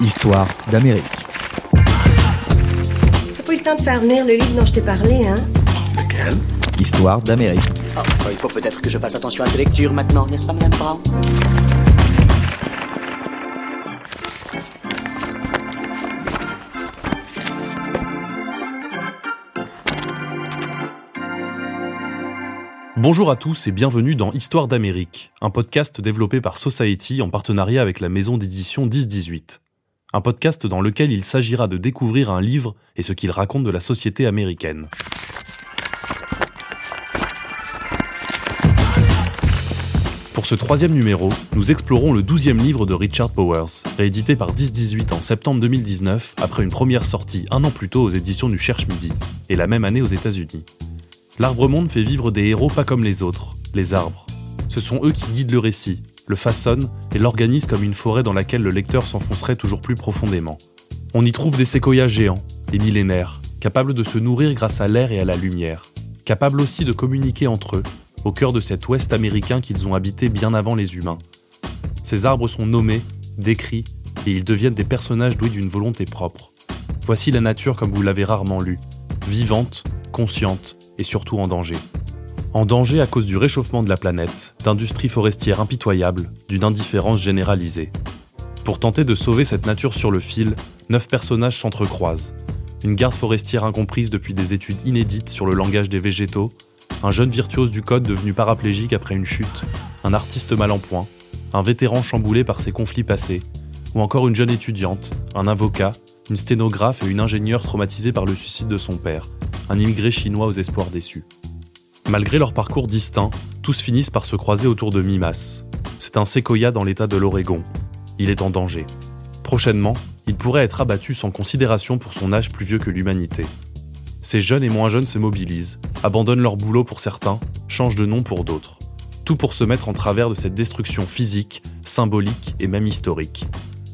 Histoire d'Amérique. T'as pas eu le temps de faire venir le livre dont je t'ai parlé, hein? Lequel? Histoire d'Amérique. Enfin, il faut peut-être que je fasse attention à ces lectures maintenant, n'est-ce pas, Madame Brown? Bonjour à tous et bienvenue dans Histoire d'Amérique, un podcast développé par Society en partenariat avec la maison d'édition 1018. Un podcast dans lequel il s'agira de découvrir un livre et ce qu'il raconte de la société américaine. Pour ce troisième numéro, nous explorons le douzième livre de Richard Powers, réédité par 1018 en septembre 2019 après une première sortie un an plus tôt aux éditions du Cherche Midi, et la même année aux États-Unis. L'arbre-monde fait vivre des héros pas comme les autres, les arbres. Ce sont eux qui guident le récit, le façonnent et l'organisent comme une forêt dans laquelle le lecteur s'enfoncerait toujours plus profondément. On y trouve des séquoias géants, des millénaires, capables de se nourrir grâce à l'air et à la lumière, capables aussi de communiquer entre eux, au cœur de cet ouest américain qu'ils ont habité bien avant les humains. Ces arbres sont nommés, décrits, et ils deviennent des personnages doués d'une volonté propre. Voici la nature comme vous l'avez rarement lu, vivante, consciente et surtout en danger. En danger à cause du réchauffement de la planète, d'industries forestières impitoyables, d'une indifférence généralisée. Pour tenter de sauver cette nature sur le fil, neuf personnages s'entrecroisent. Une garde forestière incomprise depuis des études inédites sur le langage des végétaux, un jeune virtuose du code devenu paraplégique après une chute, un artiste mal en point, un vétéran chamboulé par ses conflits passés, ou encore une jeune étudiante, un avocat, une sténographe et une ingénieure traumatisée par le suicide de son père, un immigré chinois aux espoirs déçus. Malgré leur parcours distinct, tous finissent par se croiser autour de Mimas. C'est un séquoia dans l'état de l'Oregon. Il est en danger. Prochainement, il pourrait être abattu sans considération pour son âge plus vieux que l'humanité. Ces jeunes et moins jeunes se mobilisent, abandonnent leur boulot pour certains, changent de nom pour d'autres. Tout pour se mettre en travers de cette destruction physique, symbolique et même historique.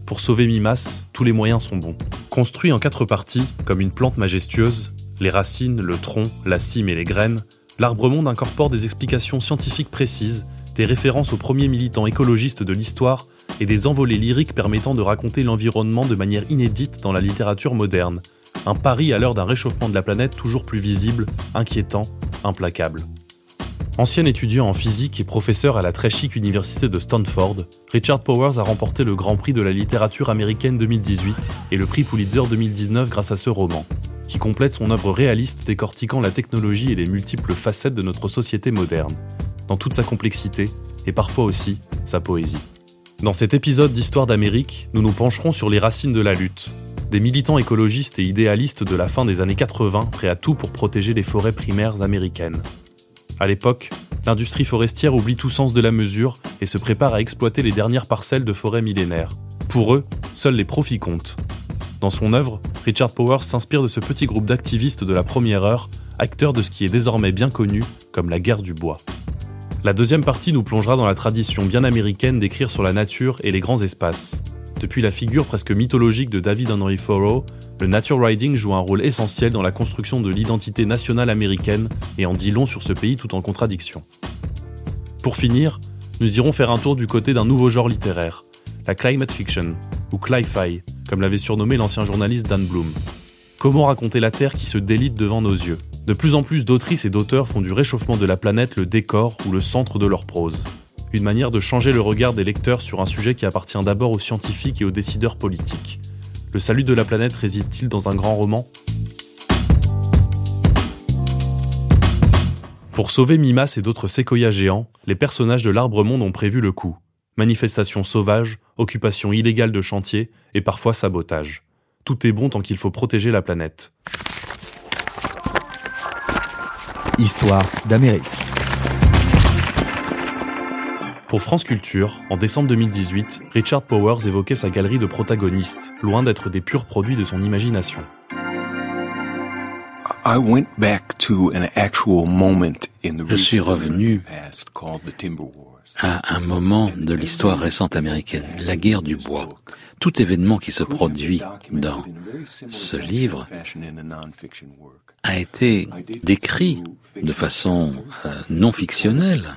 Pour sauver Mimas, tous les moyens sont bons. Construit en quatre parties, comme une plante majestueuse, les racines, le tronc, la cime et les graines, l'arbre-monde incorpore des explications scientifiques précises, des références aux premiers militants écologistes de l'histoire et des envolées lyriques permettant de raconter l'environnement de manière inédite dans la littérature moderne. Un pari à l'heure d'un réchauffement de la planète toujours plus visible, inquiétant, implacable. Ancien étudiant en physique et professeur à la très chic université de Stanford, Richard Powers a remporté le Grand Prix de la littérature américaine 2018 et le prix Pulitzer 2019 grâce à ce roman, qui complète son œuvre réaliste décortiquant la technologie et les multiples facettes de notre société moderne, dans toute sa complexité et parfois aussi sa poésie. Dans cet épisode d'Histoire d'Amérique, nous nous pencherons sur les racines de la lutte, des militants écologistes et idéalistes de la fin des années 80 prêts à tout pour protéger les forêts primaires américaines. À l'époque, l'industrie forestière oublie tout sens de la mesure et se prépare à exploiter les dernières parcelles de forêts millénaires. Pour eux, seuls les profits comptent. Dans son œuvre, Richard Powers s'inspire de ce petit groupe d'activistes de la première heure, acteurs de ce qui est désormais bien connu comme la guerre du bois. La deuxième partie nous plongera dans la tradition bien américaine d'écrire sur la nature et les grands espaces. Depuis la figure presque mythologique de David Henry Thoreau, le nature writing joue un rôle essentiel dans la construction de l'identité nationale américaine et en dit long sur ce pays tout en contradiction. Pour finir, nous irons faire un tour du côté d'un nouveau genre littéraire, la climate fiction, ou cli-fi, comme l'avait surnommé l'ancien journaliste Dan Bloom. Comment raconter la Terre qui se délite devant nos yeux? De plus en plus d'autrices et d'auteurs font du réchauffement de la planète le décor ou le centre de leur prose. Une manière de changer le regard des lecteurs sur un sujet qui appartient d'abord aux scientifiques et aux décideurs politiques. Le salut de la planète réside-t-il dans un grand roman? Pour sauver Mimas et d'autres séquoias géants, les personnages de l'Arbre-Monde ont prévu le coup. Manifestations sauvages, occupation illégale de chantiers et parfois sabotage. Tout est bon tant qu'il faut protéger la planète. Histoire d'Amérique. Pour France Culture, en décembre 2018, Richard Powers évoquait sa galerie de protagonistes, loin d'être des purs produits de son imagination. Je suis revenu à un moment de l'histoire récente américaine, la guerre du bois. Tout événement qui se produit dans ce livre a été décrit de façon euh, non fictionnelle.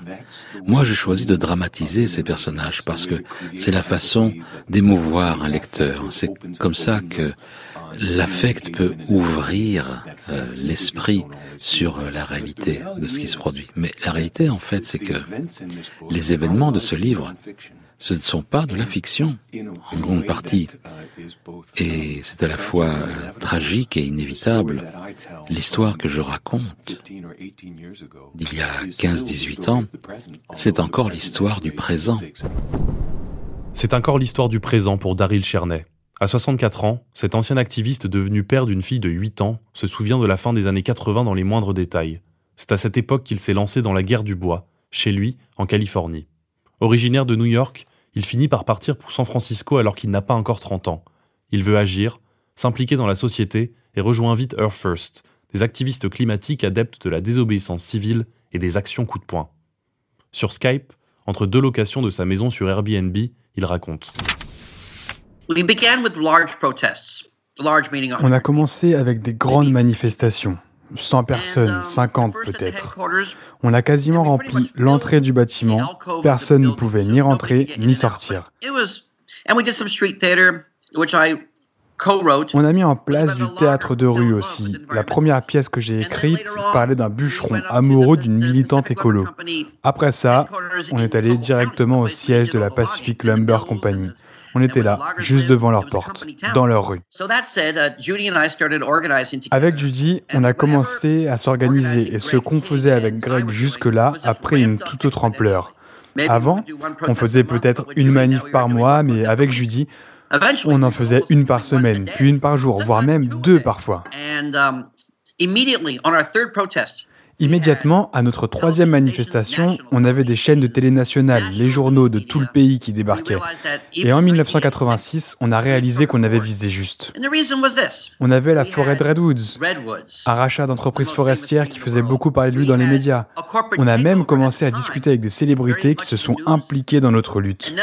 Moi, je choisis de dramatiser ces personnages parce que c'est la façon d'émouvoir un lecteur. C'est comme ça que l'affect peut ouvrir euh, l'esprit sur euh, la réalité de ce qui se produit. Mais la réalité, en fait, c'est que les événements de ce livre ce ne sont pas de la fiction, en grande partie. Et c'est à la fois euh, tragique et inévitable. L'histoire que je raconte d'il y a 15-18 ans, c'est encore l'histoire du présent. C'est encore l'histoire du présent pour Daryl Cherney. À 64 ans, cet ancien activiste devenu père d'une fille de 8 ans se souvient de la fin des années 80 dans les moindres détails. C'est à cette époque qu'il s'est lancé dans la guerre du bois, chez lui, en Californie. Originaire de New York, il finit par partir pour San Francisco alors qu'il n'a pas encore 30 ans. Il veut agir, s'impliquer dans la société et rejoint vite Earth First, des activistes climatiques adeptes de la désobéissance civile et des actions coup de poing. Sur Skype, entre deux locations de sa maison sur Airbnb, il raconte. On a commencé avec des grandes manifestations, 100 personnes, 50 peut-être. On a quasiment rempli l'entrée du bâtiment, personne ne pouvait ni rentrer ni sortir. On a mis en place du théâtre de rue aussi. La première pièce que j'ai écrite parlait d'un bûcheron amoureux d'une militante écolo. Après ça, on est allé directement au siège de la Pacific Lumber Company. On était là, juste devant leur porte, dans leur rue. Avec Judy, on a commencé à s'organiser et ce qu'on faisait avec Greg jusque-là a pris une toute autre ampleur. Avant, on faisait peut-être une manif par mois, mais avec Judy, on en faisait une par semaine, puis une par jour, voire même deux parfois. Immédiatement, à notre troisième manifestation, on avait des chaînes de télé nationales, les journaux de tout le pays qui débarquaient. Et en 1986, on a réalisé qu'on avait visé juste. On avait la forêt de Redwoods, un rachat d'entreprises forestières qui faisait beaucoup parler de lui dans les médias. On a même commencé à discuter avec des célébrités qui se sont impliquées dans notre lutte.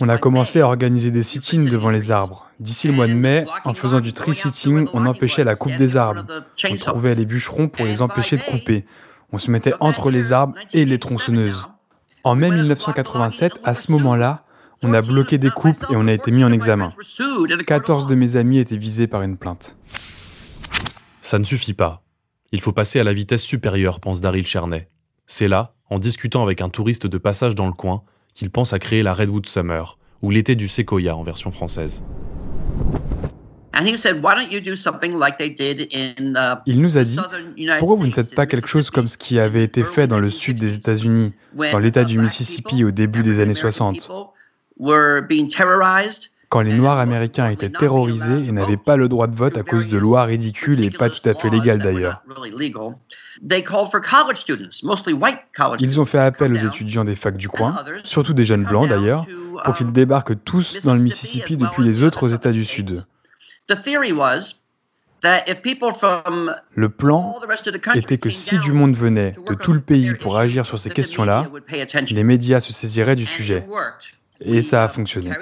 On a commencé à organiser des sit-ins devant les arbres. D'ici le mois de mai, en faisant du tree sitting, on empêchait la coupe des arbres. On trouvait les bûcherons pour les empêcher de couper. On se mettait entre les arbres et les tronçonneuses. En mai 1987, à ce moment-là, on a bloqué des coupes et on a été mis en examen. 14 de mes amis étaient visés par une plainte. Ça ne suffit pas. Il faut passer à la vitesse supérieure, pense Daryl Cherney. C'est là, en discutant avec un touriste de passage dans le coin, qu'il pense à créer la Redwood Summer, ou l'été du séquoia en version française. Il nous a dit, pourquoi vous ne faites pas quelque chose comme ce qui avait été fait dans le sud des États-Unis, dans l'État du Mississippi au début des années 60 quand les Noirs américains étaient terrorisés et n'avaient pas le droit de vote à cause de lois ridicules et pas tout à fait légales d'ailleurs. Ils ont fait appel aux étudiants des facs du coin, surtout des jeunes blancs d'ailleurs, pour qu'ils débarquent tous dans le Mississippi depuis les autres États du Sud. Le plan était que si du monde venait de tout le pays pour agir sur ces questions-là, les médias se saisiraient du sujet. Et ça a fonctionné.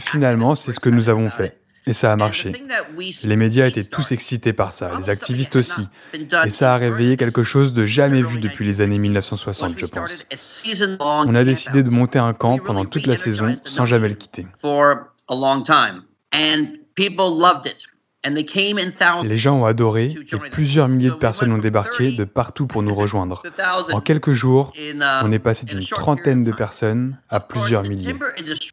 Finalement, c'est ce que nous avons fait. Et ça a marché. Les médias étaient tous excités par ça, les activistes aussi. Et ça a réveillé quelque chose de jamais vu depuis les années 1960, je pense. On a décidé de monter un camp pendant toute la saison sans jamais le quitter. Les gens ont adoré et plusieurs milliers de personnes ont débarqué de partout pour nous rejoindre. En quelques jours, on est passé d'une trentaine de personnes à plusieurs milliers.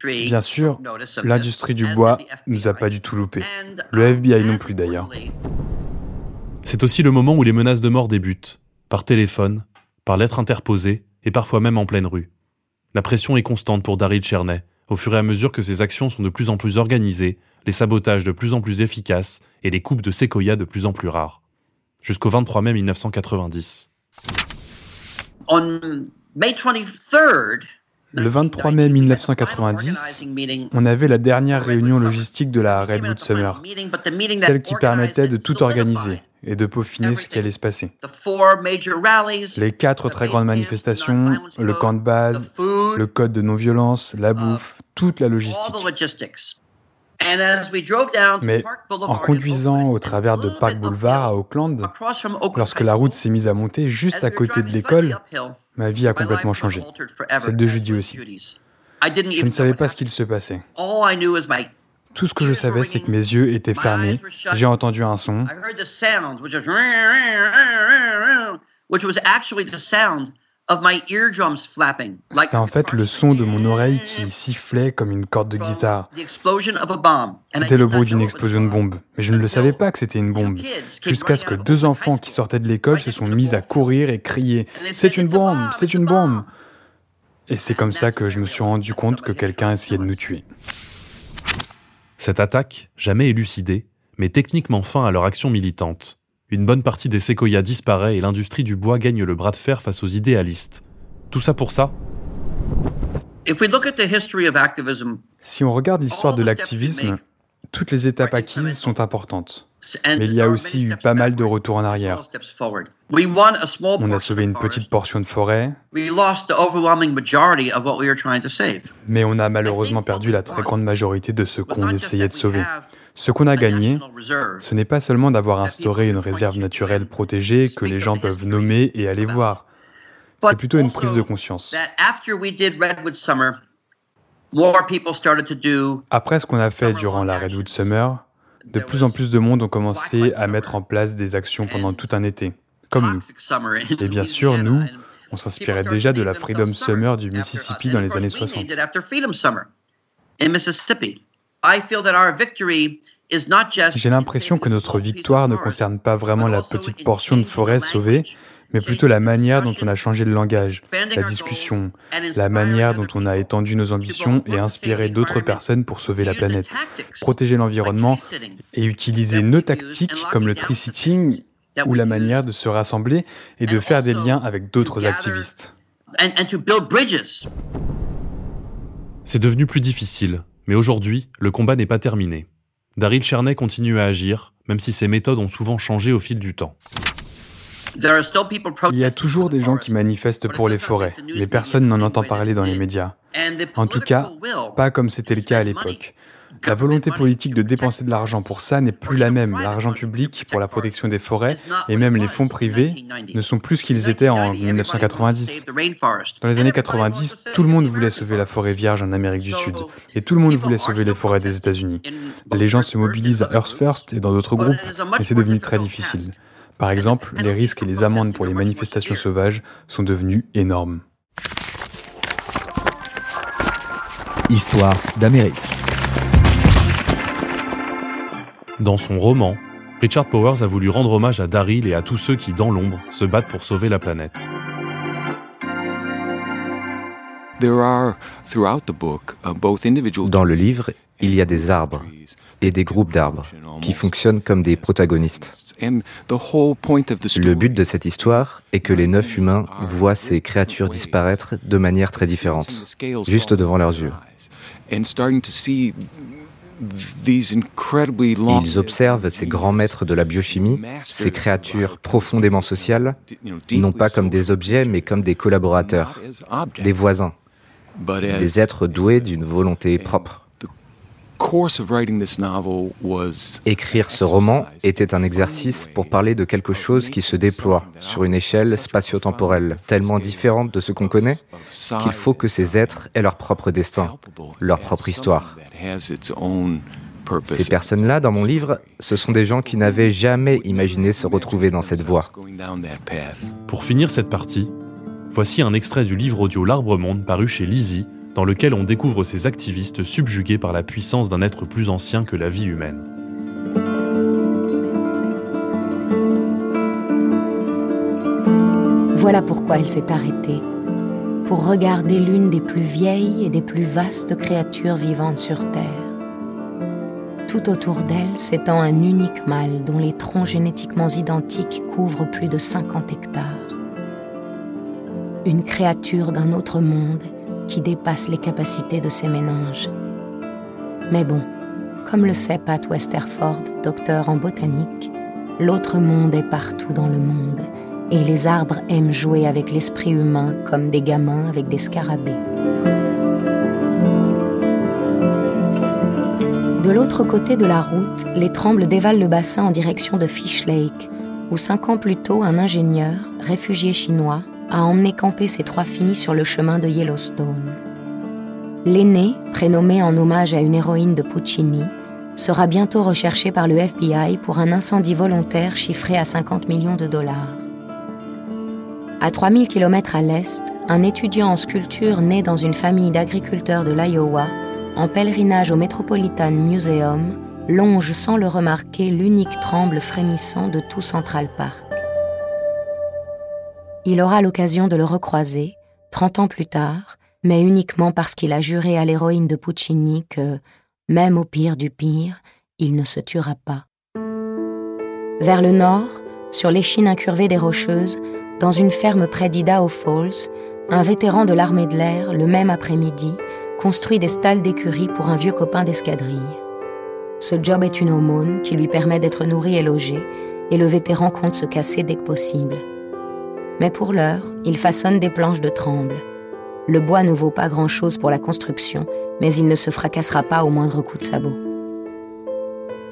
Bien sûr, l'industrie du bois nous a pas du tout loupé. Le FBI non plus d'ailleurs. C'est aussi le moment où les menaces de mort débutent, par téléphone, par lettre interposée et parfois même en pleine rue. La pression est constante pour Daryl Cherney, au fur et à mesure que ses actions sont de plus en plus organisées, les sabotages de plus en plus efficaces et les coupes de séquoia de plus en plus rares. Jusqu'au 23 mai 1990. Le 23 mai 1990, on avait la dernière réunion logistique de la Redwood Summer, celle qui permettait de tout organiser, et de peaufiner ce qui allait se passer. Les quatre très grandes manifestations, le camp de base, le code de non-violence, la uh, bouffe, toute la logistique. Mais en conduisant au travers de Park Boulevard à Auckland, lorsque la route s'est mise à monter juste à côté de l'école, ma vie a complètement changé. Celle de Judy aussi. Je ne savais pas ce qu'il se passait. Tout ce que je savais, c'est que mes yeux étaient fermés. J'ai entendu un son. C'était en fait le son de mon oreille qui sifflait comme une corde de guitare. C'était le bruit d'une explosion de bombe. Mais je ne le savais pas que c'était une bombe. Jusqu'à ce que deux enfants qui sortaient de l'école se sont mis à courir et crier ⁇ C'est une bombe C'est une bombe !⁇ Et c'est comme ça que je me suis rendu compte que quelqu'un essayait de nous tuer. Cette attaque, jamais élucidée, met techniquement fin à leur action militante. Une bonne partie des séquoias disparaît et l'industrie du bois gagne le bras de fer face aux idéalistes. Tout ça pour ça? Si on regarde l'histoire de l'activisme, toutes les étapes acquises sont importantes. Mais il y a aussi eu pas mal de retours en arrière. On a sauvé une petite portion de forêt, mais on a malheureusement perdu la très grande majorité de ce qu'on essayait de sauver. Ce qu'on a gagné, ce n'est pas seulement d'avoir instauré une réserve naturelle protégée que les gens peuvent nommer et aller voir. C'est plutôt une prise de conscience. Après ce qu'on a fait durant la Redwood Summer, de plus en plus de monde ont commencé à mettre en place des actions pendant tout un été, comme nous. Et bien sûr, nous, on s'inspirait déjà de la Freedom Summer du Mississippi dans les années 60. J'ai l'impression que notre victoire ne concerne pas vraiment la petite portion de forêt sauvée, mais plutôt la manière dont on a changé le langage, la discussion, la manière dont on a étendu nos ambitions et inspiré d'autres personnes pour sauver la planète, protéger l'environnement et utiliser nos tactiques comme le tree-sitting ou la manière de se rassembler et de faire des liens avec d'autres activistes. C'est devenu plus difficile, mais aujourd'hui, le combat n'est pas terminé. Daryl Cherney continue à agir, même si ses méthodes ont souvent changé au fil du temps. Il y a toujours des gens qui manifestent pour les forêts, mais personne n'en entend parler dans les médias. En tout cas, pas comme c'était le cas à l'époque. La volonté politique de dépenser de l'argent pour ça n'est plus la même. L'argent public pour la protection des forêts et même les fonds privés ne sont plus ce qu'ils étaient en 1990. Dans les années 90, tout le monde voulait sauver la forêt vierge en Amérique du Sud et tout le monde voulait sauver les forêts des États-Unis. Les gens se mobilisent à Earth First et dans d'autres groupes, mais c'est devenu très difficile. Par exemple, les risques et les amendes pour les manifestations sauvages sont devenus énormes. Histoire d'Amérique. Dans son roman, Richard Powers a voulu rendre hommage à Daryl et à tous ceux qui, dans l'ombre, se battent pour sauver la planète. Uh, dans le livre, il y a des arbres, et des groupes d'arbres qui fonctionnent comme des protagonistes. Le but de cette histoire est que les neuf humains voient ces créatures disparaître de manière très différente, juste devant leurs yeux. Ils observent ces grands maîtres de la biochimie, ces créatures profondément sociales, non pas comme des objets, mais comme des collaborateurs, des voisins, des êtres doués d'une volonté propre. Écrire ce roman était un exercice pour parler de quelque chose qui se déploie sur une échelle spatio-temporelle tellement différente de ce qu'on connaît qu'il faut que ces êtres aient leur propre destin, leur propre histoire. Ces personnes-là, dans mon livre, ce sont des gens qui n'avaient jamais imaginé se retrouver dans cette voie. Pour finir cette partie, voici un extrait du livre audio L'Arbre Monde paru chez Lizzie dans lequel on découvre ces activistes subjugués par la puissance d'un être plus ancien que la vie humaine. Voilà pourquoi elle s'est arrêtée, pour regarder l'une des plus vieilles et des plus vastes créatures vivantes sur Terre. Tout autour d'elle s'étend un unique mâle dont les troncs génétiquement identiques couvrent plus de 50 hectares. Une créature d'un autre monde qui dépasse les capacités de ses méninges. Mais bon, comme le sait Pat Westerford, docteur en botanique, l'autre monde est partout dans le monde, et les arbres aiment jouer avec l'esprit humain comme des gamins avec des scarabées. De l'autre côté de la route, les trembles dévalent le bassin en direction de Fish Lake, où cinq ans plus tôt, un ingénieur, réfugié chinois, a emmené camper ses trois filles sur le chemin de Yellowstone. L'aînée, prénommée en hommage à une héroïne de Puccini, sera bientôt recherchée par le FBI pour un incendie volontaire chiffré à 50 millions de dollars. À 3000 km à l'est, un étudiant en sculpture né dans une famille d'agriculteurs de l'Iowa en pèlerinage au Metropolitan Museum, longe sans le remarquer l'unique tremble frémissant de tout Central Park. Il aura l'occasion de le recroiser, 30 ans plus tard, mais uniquement parce qu'il a juré à l'héroïne de Puccini que, même au pire du pire, il ne se tuera pas. Vers le nord, sur l'échine incurvée des Rocheuses, dans une ferme près d'Idaho Falls, un vétéran de l'armée de l'air, le même après-midi, construit des stalles d'écurie pour un vieux copain d'escadrille. Ce job est une aumône qui lui permet d'être nourri et logé, et le vétéran compte se casser dès que possible. Mais pour l'heure, il façonne des planches de tremble. Le bois ne vaut pas grand-chose pour la construction, mais il ne se fracassera pas au moindre coup de sabot.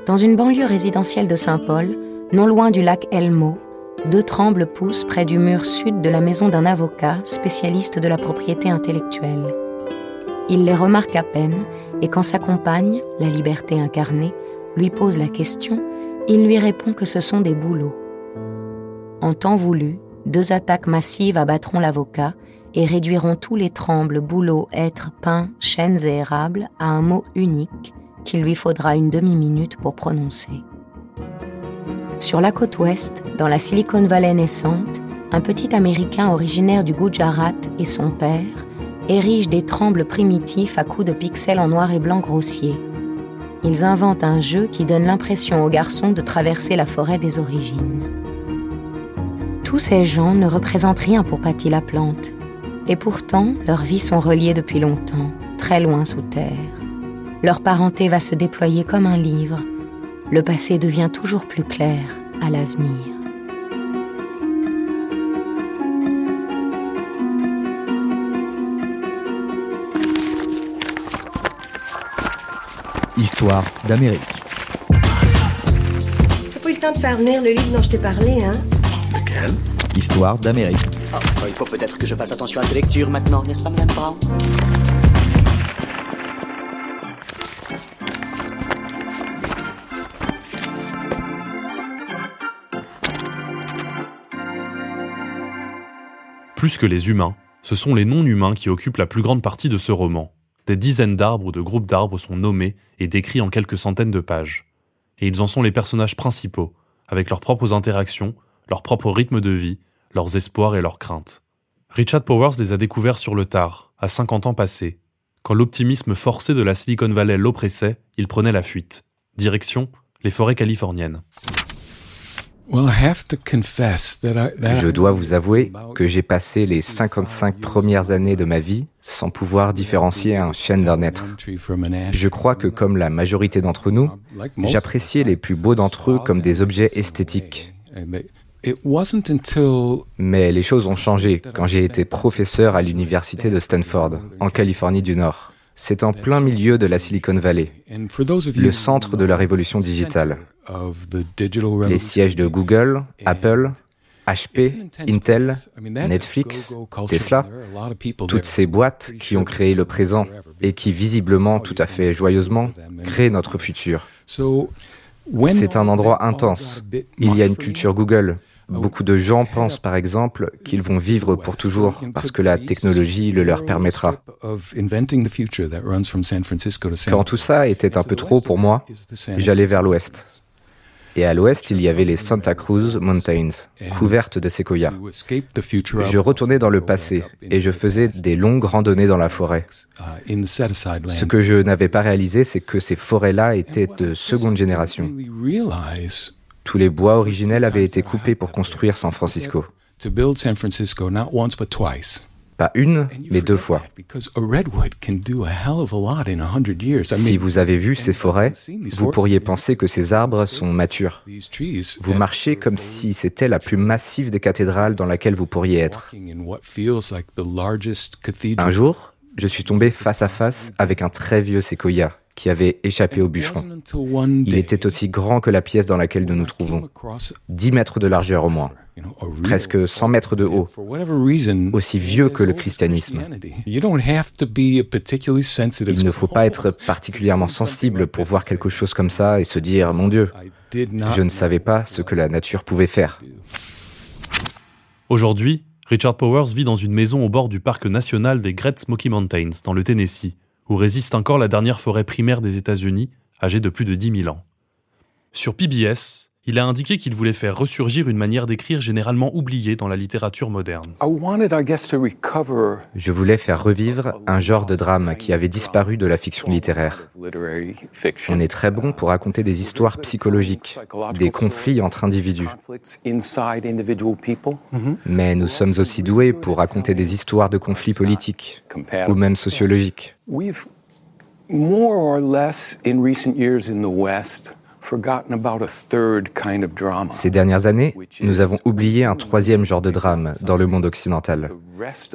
Dans une banlieue résidentielle de Saint-Paul, non loin du lac Elmo, deux trembles poussent près du mur sud de la maison d'un avocat spécialiste de la propriété intellectuelle. Il les remarque à peine, et quand sa compagne, la liberté incarnée, lui pose la question, il lui répond que ce sont des bouleaux. En temps voulu, deux attaques massives abattront l'avocat et réduiront tous les trembles, bouleaux, êtres, pins, chênes et érables à un mot unique qu'il lui faudra une demi-minute pour prononcer. Sur la côte ouest, dans la Silicon Valley naissante, un petit Américain originaire du Gujarat et son père érigent des trembles primitifs à coups de pixels en noir et blanc grossier. Ils inventent un jeu qui donne l'impression aux garçons de traverser la forêt des origines. Tous ces gens ne représentent rien pour Patty la plante, et pourtant leurs vies sont reliées depuis longtemps, très loin sous terre. Leur parenté va se déployer comme un livre. Le passé devient toujours plus clair à l'avenir. Histoire d'Amérique. T'as pas eu le temps de faire venir le livre dont je t'ai parlé, hein? Histoire d'Amérique. Enfin, il faut peut-être que je fasse attention à ces lectures maintenant, n'est-ce pas, Madame Brown Plus que les humains, ce sont les non-humains qui occupent la plus grande partie de ce roman. Des dizaines d'arbres ou de groupes d'arbres sont nommés et décrits en quelques centaines de pages. Et ils en sont les personnages principaux, avec leurs propres interactions, leur propre rythme de vie, leurs espoirs et leurs craintes. Richard Powers les a découverts sur le tard, à 50 ans passés. Quand l'optimisme forcé de la Silicon Valley l'oppressait, il prenait la fuite. Direction, les forêts californiennes. Je dois vous avouer que j'ai passé les 55 premières années de ma vie sans pouvoir différencier un chêne d'un être. Je crois que comme la majorité d'entre nous, j'appréciais les plus beaux d'entre eux comme des objets esthétiques. Mais les choses ont changé quand j'ai été professeur à l'université de Stanford, en Californie du Nord. C'est en plein milieu de la Silicon Valley, le centre de la révolution digitale. Les sièges de Google, Apple, HP, Intel, Netflix, Tesla, toutes ces boîtes qui ont créé le présent et qui visiblement, tout à fait joyeusement, créent notre futur. C'est un endroit intense. Il y a une culture Google. Beaucoup de gens pensent par exemple qu'ils vont vivre pour toujours parce que la technologie le leur permettra. Quand tout ça était un peu trop pour moi, j'allais vers l'ouest. Et à l'ouest, il y avait les Santa Cruz Mountains, couvertes de séquoias. Je retournais dans le passé et je faisais des longues randonnées dans la forêt. Ce que je n'avais pas réalisé, c'est que ces forêts-là étaient de seconde génération. Tous les bois originels avaient été coupés pour construire San Francisco. Pas une, mais deux fois. Si vous avez vu ces forêts, vous pourriez penser que ces arbres sont matures. Vous marchez comme si c'était la plus massive des cathédrales dans laquelle vous pourriez être. Un jour, je suis tombé face à face avec un très vieux séquoia qui avait échappé au bûcheron. Il était aussi grand que la pièce dans laquelle nous nous trouvons, 10 mètres de largeur au moins, presque 100 mètres de haut, aussi vieux que le christianisme. Il ne faut pas être particulièrement sensible pour voir quelque chose comme ça et se dire ⁇ Mon Dieu, je ne savais pas ce que la nature pouvait faire ⁇ Aujourd'hui, Richard Powers vit dans une maison au bord du parc national des Great Smoky Mountains, dans le Tennessee où résiste encore la dernière forêt primaire des États-Unis, âgée de plus de 10 000 ans. Sur PBS, il a indiqué qu'il voulait faire ressurgir une manière d'écrire généralement oubliée dans la littérature moderne. Je voulais faire revivre un genre de drame qui avait disparu de la fiction littéraire. On est très bon pour raconter des histoires psychologiques, des conflits entre individus. Mais nous sommes aussi doués pour raconter des histoires de conflits politiques ou même sociologiques. Ces dernières années, nous avons oublié un troisième genre de drame dans le monde occidental,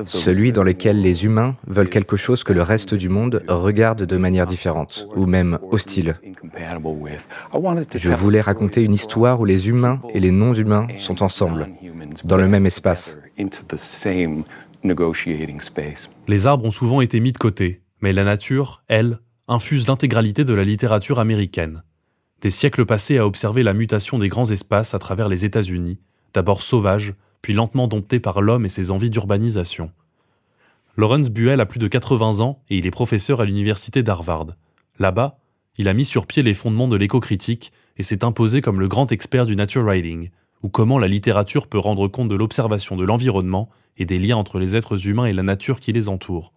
celui dans lequel les humains veulent quelque chose que le reste du monde regarde de manière différente, ou même hostile. Je voulais raconter une histoire où les humains et les non-humains sont ensemble, dans le même espace. Les arbres ont souvent été mis de côté, mais la nature, elle, infuse l'intégralité de la littérature américaine des siècles passés à observer la mutation des grands espaces à travers les États-Unis, d'abord sauvages, puis lentement domptés par l'homme et ses envies d'urbanisation. Lawrence Buell a plus de 80 ans et il est professeur à l'université d'Harvard. Là-bas, il a mis sur pied les fondements de l'éco-critique et s'est imposé comme le grand expert du nature writing, ou comment la littérature peut rendre compte de l'observation de l'environnement et des liens entre les êtres humains et la nature qui les entoure.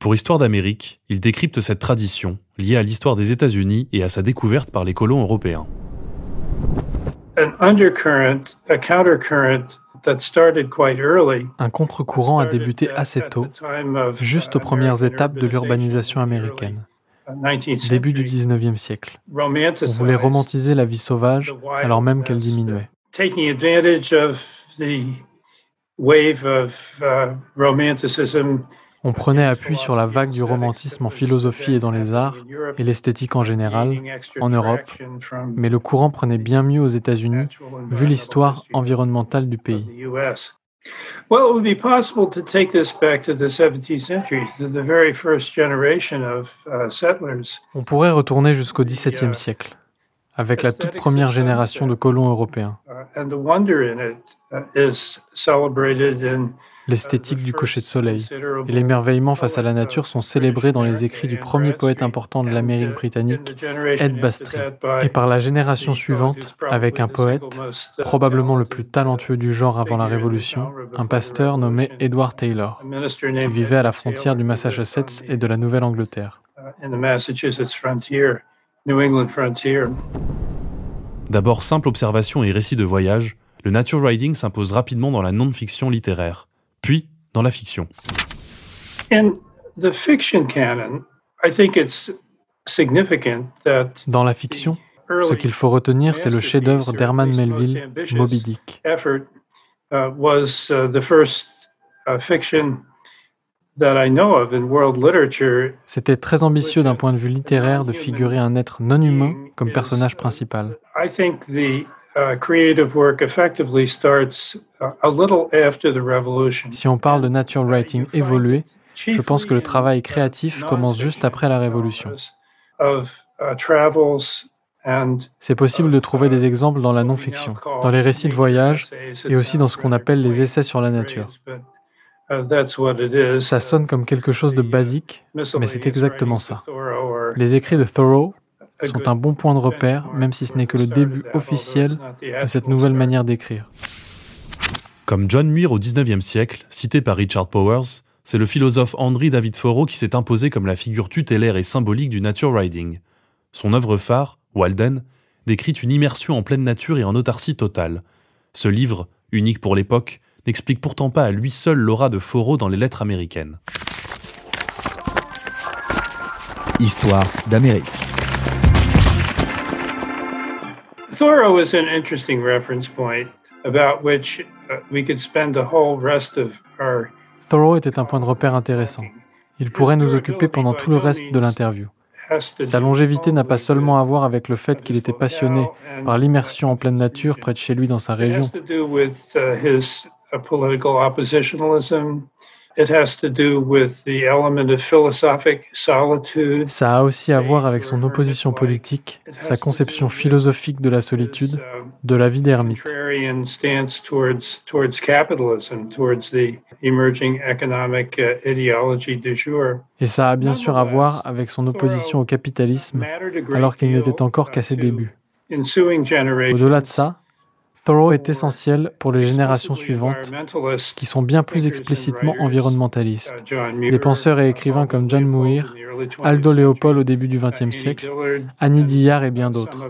Pour Histoire d'Amérique, il décrypte cette tradition, liée à l'histoire des États-Unis et à sa découverte par les colons européens. Un contre-courant a débuté assez tôt, juste aux premières étapes de l'urbanisation américaine, début du 19e siècle. On voulait romantiser la vie sauvage alors même qu'elle diminuait. On prenait appui sur la vague du romantisme en philosophie et dans les arts, et l'esthétique en général, en Europe, mais le courant prenait bien mieux aux États-Unis, vu l'histoire environnementale du pays. On pourrait retourner jusqu'au XVIIe siècle, avec la toute première génération de colons européens. L'esthétique du cocher de soleil et l'émerveillement face à la nature sont célébrés dans les écrits du premier poète important de l'Amérique britannique, Ed Bastry, et par la génération suivante avec un poète, probablement le plus talentueux du genre avant la Révolution, un pasteur nommé Edward Taylor, qui vivait à la frontière du Massachusetts et de la Nouvelle-Angleterre. D'abord simple observation et récit de voyage, le nature writing s'impose rapidement dans la non-fiction littéraire puis dans la fiction. Dans la fiction, ce qu'il faut retenir, c'est le chef-d'œuvre d'Herman Melville, Moby Dick. C'était très ambitieux d'un point de vue littéraire de figurer un être non humain comme personnage principal. Si on parle de nature writing évolué, je pense que le travail créatif commence juste après la Révolution. Uh, C'est possible de trouver des exemples dans la non-fiction, dans les récits de voyage et aussi dans ce qu'on appelle les essais sur la nature. Uh, ça sonne comme quelque chose de basique, mais c'est exactement ça. Les écrits de Thoreau sont un bon point de repère, même si ce n'est que le début officiel de cette nouvelle manière d'écrire. Comme John Muir au XIXe siècle, cité par Richard Powers, c'est le philosophe Henry David Thoreau qui s'est imposé comme la figure tutélaire et symbolique du nature riding. Son œuvre phare, Walden, décrit une immersion en pleine nature et en autarcie totale. Ce livre, unique pour l'époque, n'explique pourtant pas à lui seul l'aura de Thoreau dans les lettres américaines. Histoire d'Amérique. Thoreau is an interesting reference point about which uh, we could spend the whole rest of our Thoreau était un point de repère intéressant. Il pourrait nous occuper pendant tout le reste de l'interview. Sa longévité n'a pas seulement à voir avec le fait qu'il était passionné par l'immersion en pleine nature près de chez lui dans sa région. Ça a aussi à voir avec son opposition politique, sa conception philosophique de la solitude, de la vie d'ermite. Et ça a bien sûr à voir avec son opposition au capitalisme, alors qu'il n'était encore qu'à ses débuts. Au-delà de ça, Thoreau est essentiel pour les générations suivantes, qui sont bien plus explicitement environnementalistes. Des penseurs et écrivains comme John Muir, Aldo Leopold au début du XXe siècle, Annie Dillard et bien d'autres.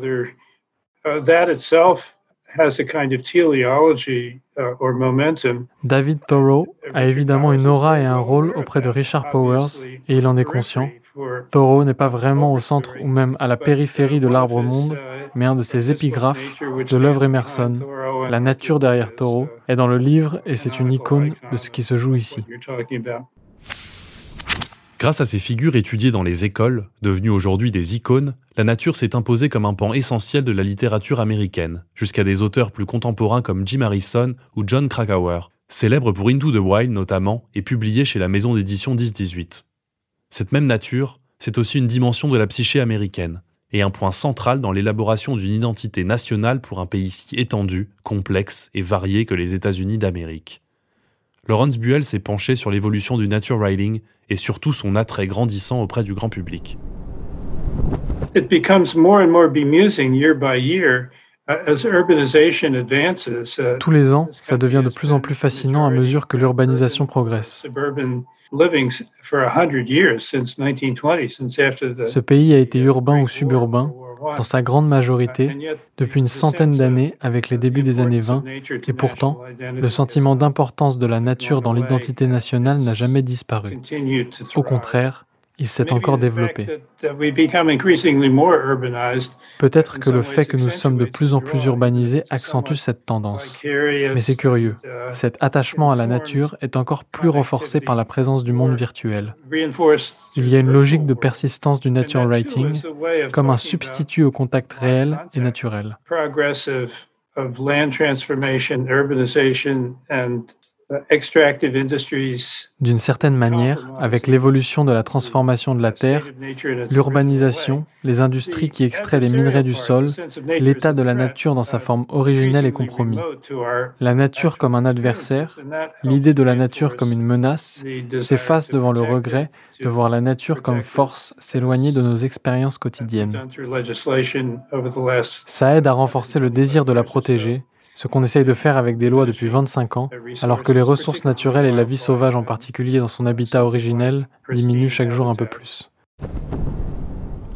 David Thoreau a évidemment une aura et un rôle auprès de Richard Powers, et il en est conscient. Thoreau n'est pas vraiment au centre ou même à la périphérie de l'arbre monde, mais un de ses épigraphes de l'œuvre Emerson, La nature derrière Thoreau, est dans le livre et c'est une icône de ce qui se joue ici. Grâce à ces figures étudiées dans les écoles, devenues aujourd'hui des icônes, la nature s'est imposée comme un pan essentiel de la littérature américaine, jusqu'à des auteurs plus contemporains comme Jim Harrison ou John Krakauer, célèbre pour Into the Wild notamment et publié chez la maison d'édition 1018. Cette même nature, c'est aussi une dimension de la psyché américaine, et un point central dans l'élaboration d'une identité nationale pour un pays si étendu, complexe et varié que les États-Unis d'Amérique. Lawrence Buell s'est penché sur l'évolution du nature riding et surtout son attrait grandissant auprès du grand public. It becomes more and more bemusing year by year tous les ans, ça devient de plus en plus fascinant à mesure que l'urbanisation progresse. Ce pays a été urbain ou suburbain dans sa grande majorité depuis une centaine d'années avec les débuts des années 20 et pourtant, le sentiment d'importance de la nature dans l'identité nationale n'a jamais disparu. Au contraire, il s'est encore développé. Peut-être que le fait que nous sommes de plus en plus urbanisés accentue cette tendance. Mais c'est curieux, cet attachement à la nature est encore plus renforcé par la présence du monde virtuel. Il y a une logique de persistance du nature writing comme un substitut au contact réel et naturel. D'une certaine manière, avec l'évolution de la transformation de la Terre, l'urbanisation, les industries qui extraient des minerais du sol, l'état de la nature dans sa forme originelle est compromis. La nature comme un adversaire, l'idée de la nature comme une menace, s'efface devant le regret de voir la nature comme force s'éloigner de nos expériences quotidiennes. Ça aide à renforcer le désir de la protéger ce qu'on essaye de faire avec des lois depuis 25 ans, alors que les ressources naturelles et la vie sauvage en particulier dans son habitat originel diminuent chaque jour un peu plus.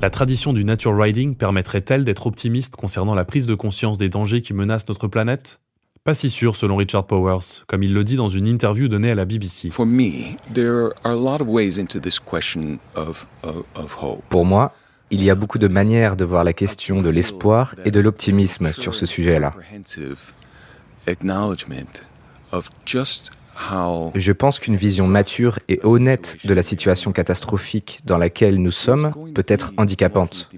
La tradition du nature riding permettrait-elle d'être optimiste concernant la prise de conscience des dangers qui menacent notre planète? Pas si sûr selon Richard Powers, comme il le dit dans une interview donnée à la BBC. Pour moi, il y a beaucoup de manières de voir la question de l'espoir et de l'optimisme sur ce sujet-là. Je pense qu'une vision mature et honnête de la situation catastrophique dans laquelle nous sommes peut être handicapante.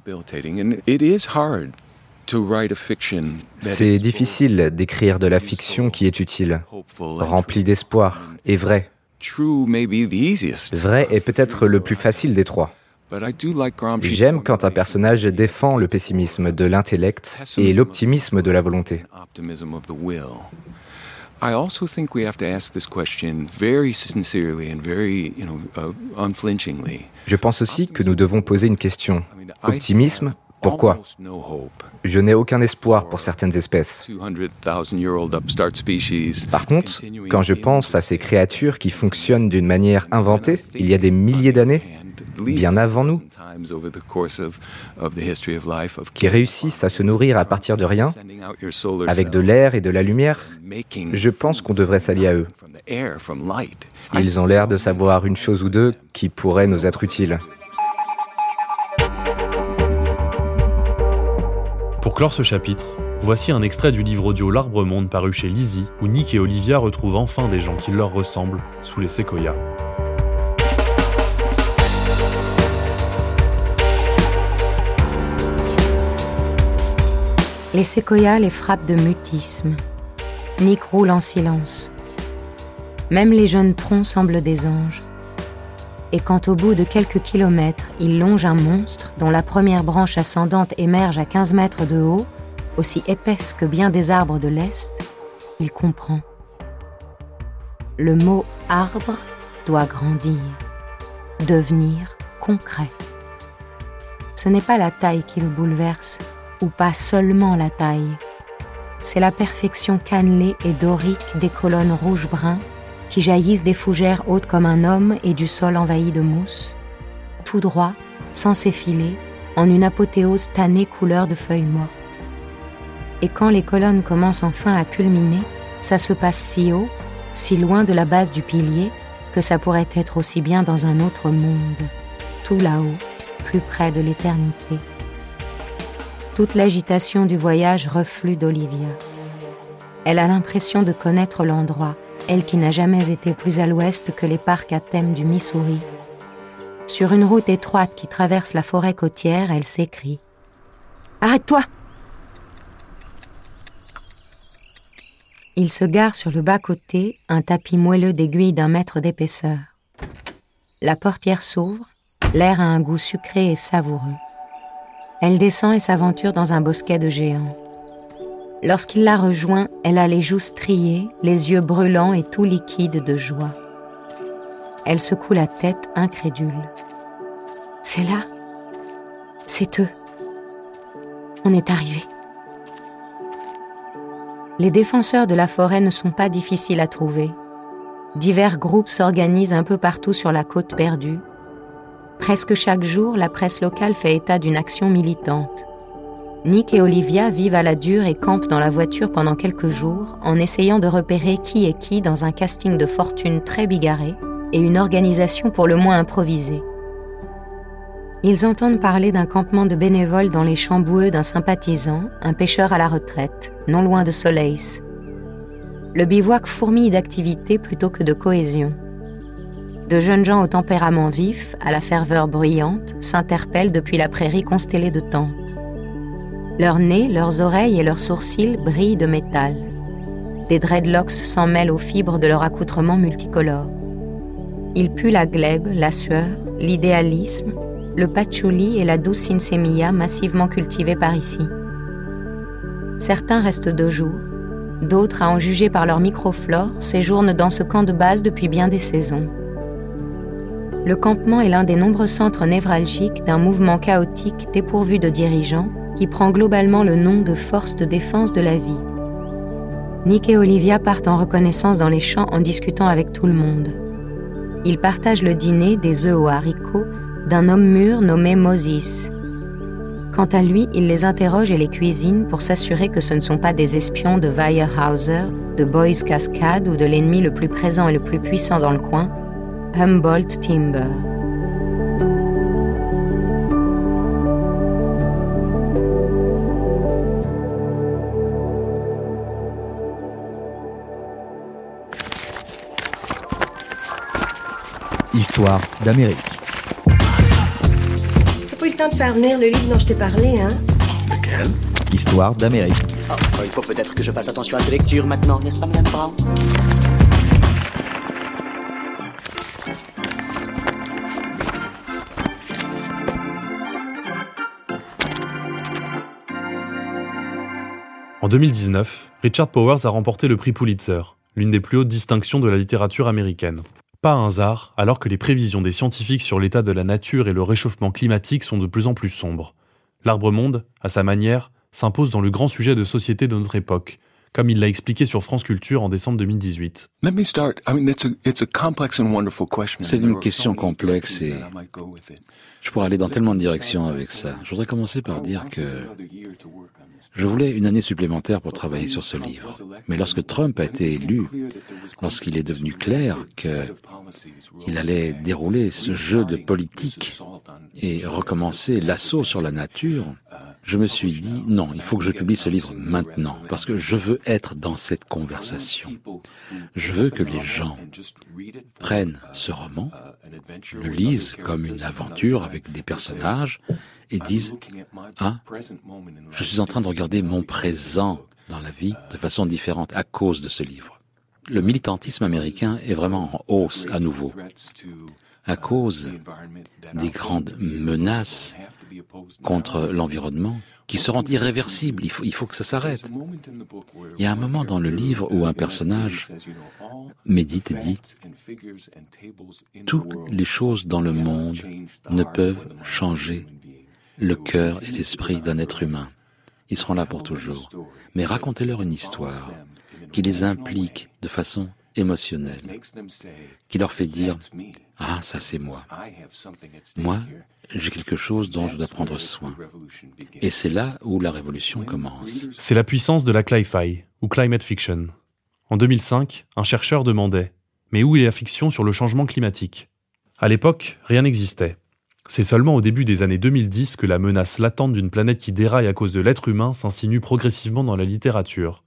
C'est difficile d'écrire de la fiction qui est utile, remplie d'espoir et vraie. Vrai est peut-être le plus facile des trois. J'aime quand un personnage défend le pessimisme de l'intellect et l'optimisme de la volonté. Je pense aussi que nous devons poser une question. Optimisme, pourquoi? Je n'ai aucun espoir pour certaines espèces. Par contre, quand je pense à ces créatures qui fonctionnent d'une manière inventée, il y a des milliers d'années, bien avant nous, qui réussissent à se nourrir à partir de rien, avec de l'air et de la lumière, je pense qu'on devrait s'allier à eux. Ils ont l'air de savoir une chose ou deux qui pourrait nous être utile. Pour clore ce chapitre, voici un extrait du livre audio L'Arbre Monde paru chez Lizzie, où Nick et Olivia retrouvent enfin des gens qui leur ressemblent sous les séquoias. Les séquoias les frappent de mutisme. Nick roule en silence. Même les jeunes troncs semblent des anges. Et quand au bout de quelques kilomètres, il longe un monstre dont la première branche ascendante émerge à 15 mètres de haut, aussi épaisse que bien des arbres de l'Est, il comprend. Le mot arbre doit grandir, devenir concret. Ce n'est pas la taille qui le bouleverse, ou pas seulement la taille. C'est la perfection cannelée et dorique des colonnes rouge-brun qui jaillissent des fougères hautes comme un homme et du sol envahi de mousse, tout droit, sans s'effiler, en une apothéose tannée couleur de feuilles mortes. Et quand les colonnes commencent enfin à culminer, ça se passe si haut, si loin de la base du pilier, que ça pourrait être aussi bien dans un autre monde, tout là-haut, plus près de l'éternité. Toute l'agitation du voyage reflue d'Olivia. Elle a l'impression de connaître l'endroit, elle qui n'a jamais été plus à l'ouest que les parcs à thème du Missouri. Sur une route étroite qui traverse la forêt côtière, elle s'écrie ⁇ Arrête-toi !⁇ Il se gare sur le bas-côté, un tapis moelleux d'aiguilles d'un mètre d'épaisseur. La portière s'ouvre, l'air a un goût sucré et savoureux. Elle descend et s'aventure dans un bosquet de géants. Lorsqu'il la rejoint, elle a les joues striées, les yeux brûlants et tout liquides de joie. Elle secoue la tête incrédule. C'est là. C'est eux. On est arrivé. Les défenseurs de la forêt ne sont pas difficiles à trouver. Divers groupes s'organisent un peu partout sur la côte perdue. Presque chaque jour, la presse locale fait état d'une action militante. Nick et Olivia vivent à la dure et campent dans la voiture pendant quelques jours en essayant de repérer qui est qui dans un casting de fortune très bigarré et une organisation pour le moins improvisée. Ils entendent parler d'un campement de bénévoles dans les champs boueux d'un sympathisant, un pêcheur à la retraite, non loin de Soleil. Le bivouac fourmille d'activité plutôt que de cohésion. De jeunes gens au tempérament vif, à la ferveur bruyante, s'interpellent depuis la prairie constellée de tentes. Leurs nez, leurs oreilles et leurs sourcils brillent de métal. Des dreadlocks s'en mêlent aux fibres de leur accoutrement multicolore. Ils puent la glèbe, la sueur, l'idéalisme, le patchouli et la douce sinsémia massivement cultivés par ici. Certains restent deux jours, d'autres, à en juger par leur microflore, séjournent dans ce camp de base depuis bien des saisons. Le campement est l'un des nombreux centres névralgiques d'un mouvement chaotique dépourvu de dirigeants qui prend globalement le nom de force de défense de la vie. Nick et Olivia partent en reconnaissance dans les champs en discutant avec tout le monde. Ils partagent le dîner des œufs aux haricots d'un homme mûr nommé Moses. Quant à lui, il les interroge et les cuisine pour s'assurer que ce ne sont pas des espions de Weyerhauser, de Boys Cascade ou de l'ennemi le plus présent et le plus puissant dans le coin, Humboldt Timber. Histoire d'Amérique. T'as pas eu le temps de faire venir le livre dont je t'ai parlé, hein? Lequel? Histoire d'Amérique. Oh, il faut peut-être que je fasse attention à ces lectures maintenant, n'est-ce pas, Madame Brown? En 2019, Richard Powers a remporté le prix Pulitzer, l'une des plus hautes distinctions de la littérature américaine. Pas un hasard, alors que les prévisions des scientifiques sur l'état de la nature et le réchauffement climatique sont de plus en plus sombres. L'arbre-monde, à sa manière, s'impose dans le grand sujet de société de notre époque, comme il l'a expliqué sur France Culture en décembre 2018. C'est une question complexe et je pourrais aller dans tellement de directions avec ça. Je voudrais commencer par dire que je voulais une année supplémentaire pour travailler sur ce livre. Mais lorsque Trump a été élu, lorsqu'il est devenu clair qu'il allait dérouler ce jeu de politique et recommencer l'assaut sur la nature, je me suis dit, non, il faut que je publie ce livre maintenant, parce que je veux être dans cette conversation. Je veux que les gens prennent ce roman, le lisent comme une aventure avec des personnages, et disent, ah, je suis en train de regarder mon présent dans la vie de façon différente à cause de ce livre. Le militantisme américain est vraiment en hausse à nouveau à cause des grandes menaces contre l'environnement qui seront irréversibles. Il faut, il faut que ça s'arrête. Il y a un moment dans le livre où un personnage médite et dit Toutes les choses dans le monde ne peuvent changer le cœur et l'esprit d'un être humain. Ils seront là pour toujours. Mais racontez-leur une histoire qui les implique de façon émotionnelle, qui leur fait dire Ah, ça c'est moi. Moi, j'ai quelque chose dont je dois prendre soin. Et c'est là où la révolution commence. C'est la puissance de la cli-fi, ou climate fiction. En 2005, un chercheur demandait Mais où est la fiction sur le changement climatique? À l'époque, rien n'existait. C'est seulement au début des années 2010 que la menace latente d'une planète qui déraille à cause de l'être humain s'insinue progressivement dans la littérature.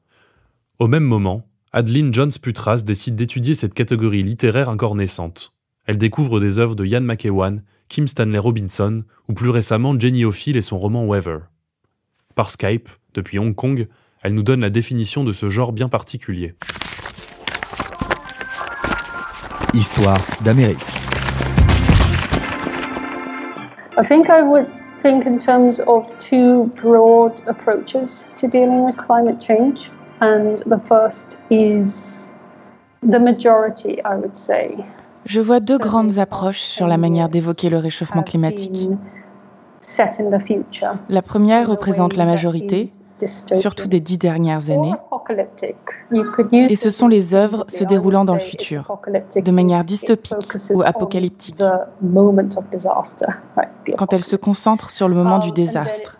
Au même moment, Adeline Jones-Putras décide d'étudier cette catégorie littéraire encore naissante. Elle découvre des œuvres de Ian McEwan, Kim Stanley Robinson ou plus récemment Jenny O'Feel et son roman Weather. Par Skype, depuis Hong Kong, elle nous donne la définition de ce genre bien particulier. Histoire d'Amérique. I think I would think in terms of two broad approaches to dealing with climate change. And the first is the majority, I would say. Je vois deux grandes approches sur la manière d'évoquer le réchauffement climatique. La première représente la majorité, surtout des dix dernières années. Et ce sont les œuvres se déroulant dans le futur, de manière dystopique ou apocalyptique, quand elles se concentrent sur le moment du désastre.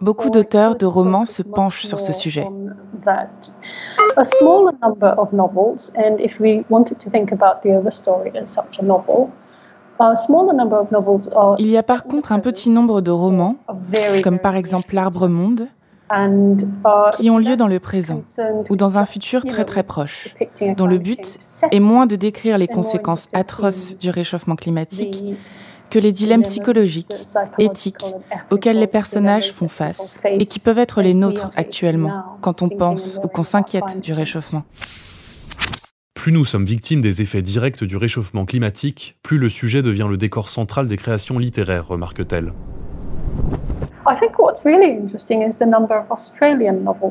Beaucoup d'auteurs de romans se penchent sur ce sujet. Il y a par contre un petit nombre de romans, comme par exemple L'Arbre Monde, qui ont lieu dans le présent ou dans un futur très très proche, dont le but est moins de décrire les conséquences atroces du réchauffement climatique, que les dilemmes psychologiques, éthiques, auxquels les personnages font face et qui peuvent être les nôtres actuellement quand on pense ou qu'on s'inquiète du réchauffement. Plus nous sommes victimes des effets directs du réchauffement climatique, plus le sujet devient le décor central des créations littéraires, remarque-t-elle.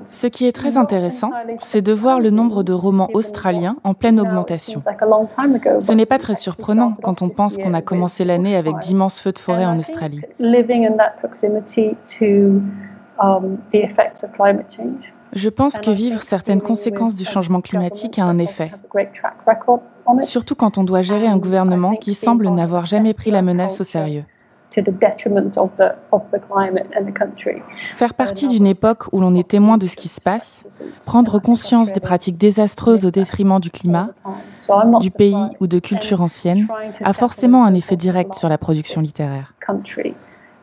Ce qui est très intéressant, c'est de voir le nombre de romans australiens en pleine augmentation. Ce n'est pas très surprenant quand on pense qu'on a commencé l'année avec d'immenses feux de forêt en Australie. Um, Je pense que vivre certaines conséquences du changement climatique a un effet. Surtout quand on doit gérer un gouvernement qui semble n'avoir jamais pris la menace au sérieux. Faire partie d'une époque où l'on est témoin de ce qui se passe, prendre conscience des pratiques désastreuses au détriment du climat, du pays ou de cultures anciennes, a forcément un effet direct sur la production littéraire.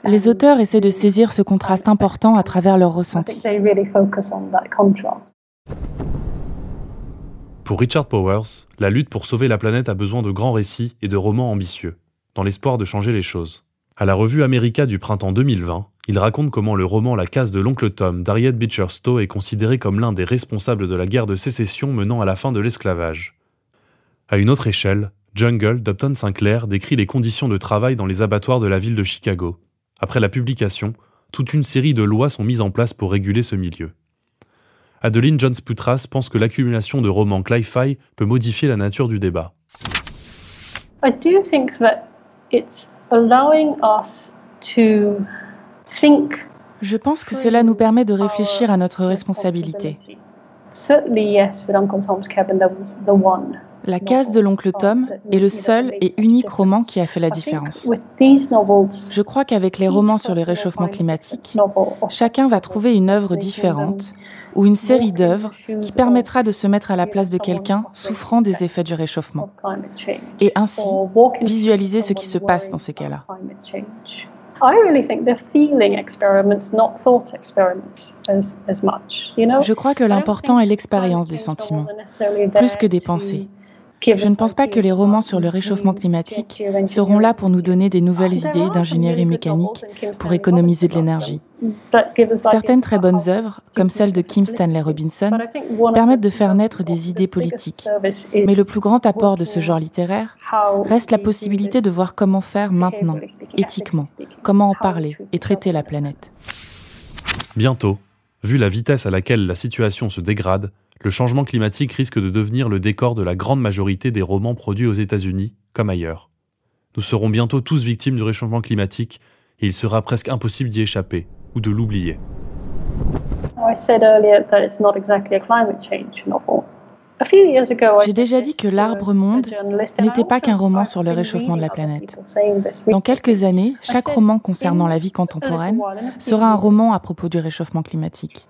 Les auteurs essaient de saisir ce contraste important à travers leurs ressentis. Pour Richard Powers, la lutte pour sauver la planète a besoin de grands récits et de romans ambitieux, dans l'espoir de changer les choses. À la revue America du printemps 2020, il raconte comment le roman La case de l'oncle Tom d'Harriet Beecher Stowe est considéré comme l'un des responsables de la guerre de sécession menant à la fin de l'esclavage. À une autre échelle, Jungle d'Upton Sinclair décrit les conditions de travail dans les abattoirs de la ville de Chicago. Après la publication, toute une série de lois sont mises en place pour réguler ce milieu. Adeline Jones-Putras pense que l'accumulation de romans cli-fi peut modifier la nature du débat. Je pense que cela nous permet de réfléchir à notre responsabilité. La case de l'oncle Tom est le seul et unique roman qui a fait la différence. Je crois qu'avec les romans sur le réchauffement climatique, chacun va trouver une œuvre différente ou une série d'œuvres qui permettra de se mettre à la place de quelqu'un souffrant des effets du réchauffement et ainsi visualiser ce qui se passe dans ces cas-là. Je crois que l'important est l'expérience des sentiments, plus que des pensées. Je ne pense pas que les romans sur le réchauffement climatique seront là pour nous donner des nouvelles idées d'ingénierie mécanique pour économiser de l'énergie. Certaines très bonnes œuvres, comme celle de Kim Stanley Robinson, permettent de faire naître des idées politiques. Mais le plus grand apport de ce genre littéraire reste la possibilité de voir comment faire maintenant, éthiquement, comment en parler et traiter la planète. Bientôt, vu la vitesse à laquelle la situation se dégrade, le changement climatique risque de devenir le décor de la grande majorité des romans produits aux États-Unis, comme ailleurs. Nous serons bientôt tous victimes du réchauffement climatique et il sera presque impossible d'y échapper ou de l'oublier. J'ai déjà dit que L'Arbre Monde n'était pas qu'un roman sur le réchauffement de la planète. Dans quelques années, chaque roman concernant la vie contemporaine sera un roman à propos du réchauffement climatique.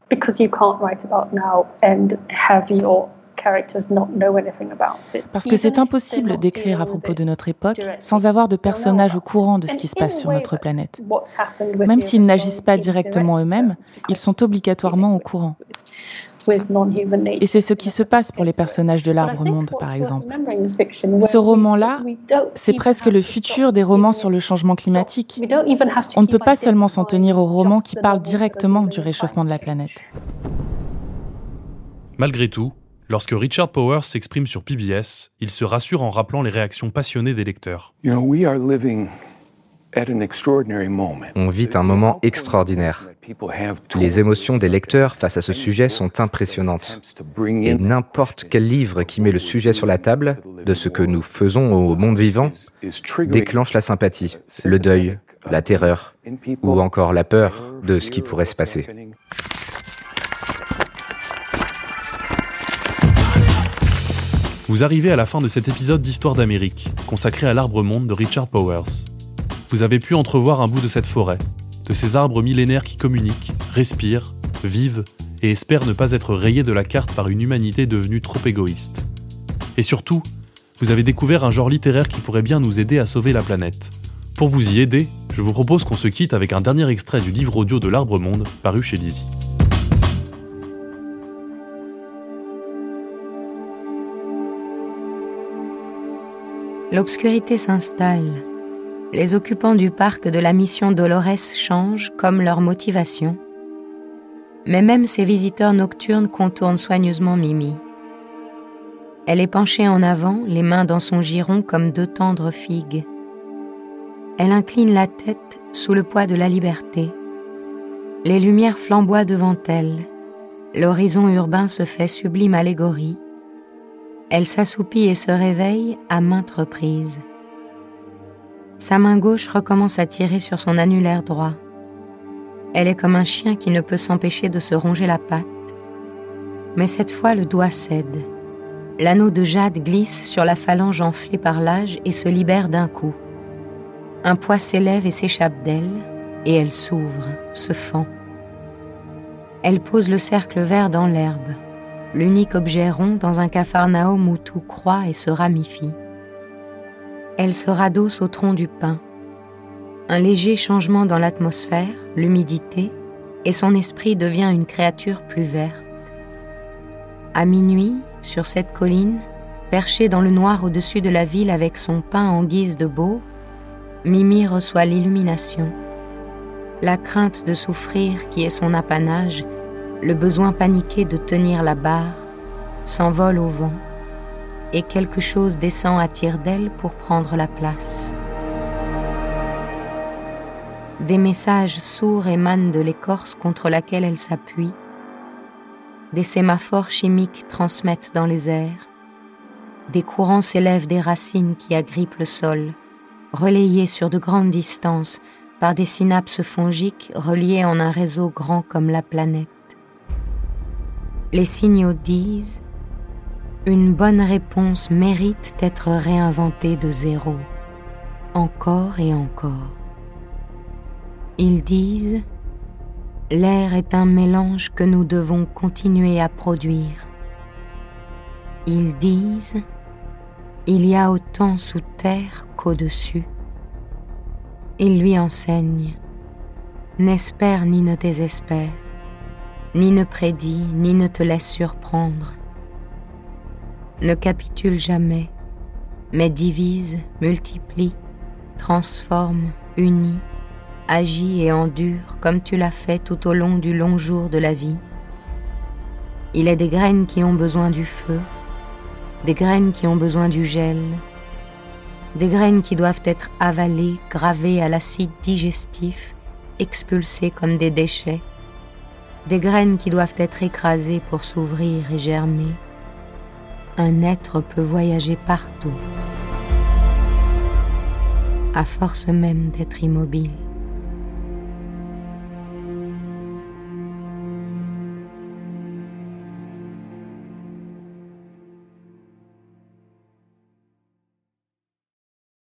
Parce que c'est impossible d'écrire à propos de notre époque sans avoir de personnages au courant de ce qui se passe sur notre planète. Même s'ils n'agissent pas directement eux-mêmes, ils sont obligatoirement au courant. Et c'est ce qui se passe pour les personnages de l'Arbre Monde, par exemple. Ce roman-là, c'est presque le futur des romans sur le changement climatique. On ne peut pas seulement s'en tenir aux romans qui parlent directement du réchauffement de la planète. Malgré tout, lorsque Richard Powers s'exprime sur PBS, il se rassure en rappelant les réactions passionnées des lecteurs. On vit un moment extraordinaire. Les émotions des lecteurs face à ce sujet sont impressionnantes. Et n'importe quel livre qui met le sujet sur la table de ce que nous faisons au monde vivant déclenche la sympathie, le deuil, la terreur ou encore la peur de ce qui pourrait se passer. Vous arrivez à la fin de cet épisode d'Histoire d'Amérique, consacré à l'arbre monde de Richard Powers vous avez pu entrevoir un bout de cette forêt, de ces arbres millénaires qui communiquent, respirent, vivent et espèrent ne pas être rayés de la carte par une humanité devenue trop égoïste. Et surtout, vous avez découvert un genre littéraire qui pourrait bien nous aider à sauver la planète. Pour vous y aider, je vous propose qu'on se quitte avec un dernier extrait du livre audio de l'Arbre Monde, paru chez Lizzie. L'obscurité s'installe les occupants du parc de la mission Dolores changent comme leur motivation. Mais même ces visiteurs nocturnes contournent soigneusement Mimi. Elle est penchée en avant, les mains dans son giron comme deux tendres figues. Elle incline la tête sous le poids de la liberté. Les lumières flamboient devant elle. L'horizon urbain se fait sublime allégorie. Elle s'assoupit et se réveille à maintes reprises. Sa main gauche recommence à tirer sur son annulaire droit. Elle est comme un chien qui ne peut s'empêcher de se ronger la patte. Mais cette fois, le doigt cède. L'anneau de jade glisse sur la phalange enflée par l'âge et se libère d'un coup. Un poids s'élève et s'échappe d'elle, et elle s'ouvre, se fend. Elle pose le cercle vert dans l'herbe, l'unique objet rond dans un capharnaüm où tout croît et se ramifie elle se radosse au tronc du pin. Un léger changement dans l'atmosphère, l'humidité, et son esprit devient une créature plus verte. À minuit, sur cette colline, perchée dans le noir au-dessus de la ville avec son pain en guise de beau, Mimi reçoit l'illumination. La crainte de souffrir qui est son apanage, le besoin paniqué de tenir la barre, s'envole au vent et quelque chose descend à tire d'aile pour prendre la place. Des messages sourds émanent de l'écorce contre laquelle elle s'appuie. Des sémaphores chimiques transmettent dans les airs. Des courants s'élèvent des racines qui agrippent le sol, relayés sur de grandes distances par des synapses fongiques reliées en un réseau grand comme la planète. Les signaux disent une bonne réponse mérite d'être réinventée de zéro, encore et encore. Ils disent L'air est un mélange que nous devons continuer à produire. Ils disent Il y a autant sous terre qu'au-dessus. Ils lui enseignent N'espère ni ne désespère, ni ne prédit, ni ne te laisse surprendre ne capitule jamais, mais divise, multiplie, transforme, unit, agit et endure comme tu l'as fait tout au long du long jour de la vie. Il est des graines qui ont besoin du feu, des graines qui ont besoin du gel, des graines qui doivent être avalées, gravées à l'acide digestif, expulsées comme des déchets, des graines qui doivent être écrasées pour s'ouvrir et germer, un être peut voyager partout, à force même d'être immobile.